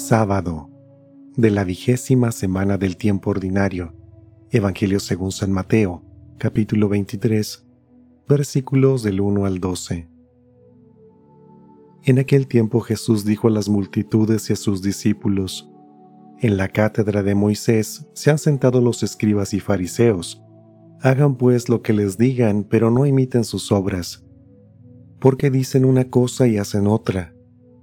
Sábado de la vigésima semana del tiempo ordinario. Evangelio según San Mateo, capítulo 23, versículos del 1 al 12. En aquel tiempo Jesús dijo a las multitudes y a sus discípulos, En la cátedra de Moisés se han sentado los escribas y fariseos. Hagan pues lo que les digan, pero no imiten sus obras, porque dicen una cosa y hacen otra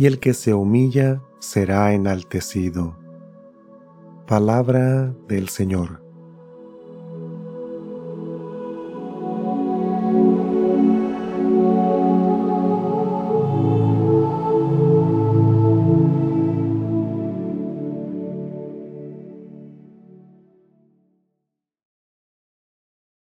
y el que se humilla será enaltecido. Palabra del Señor.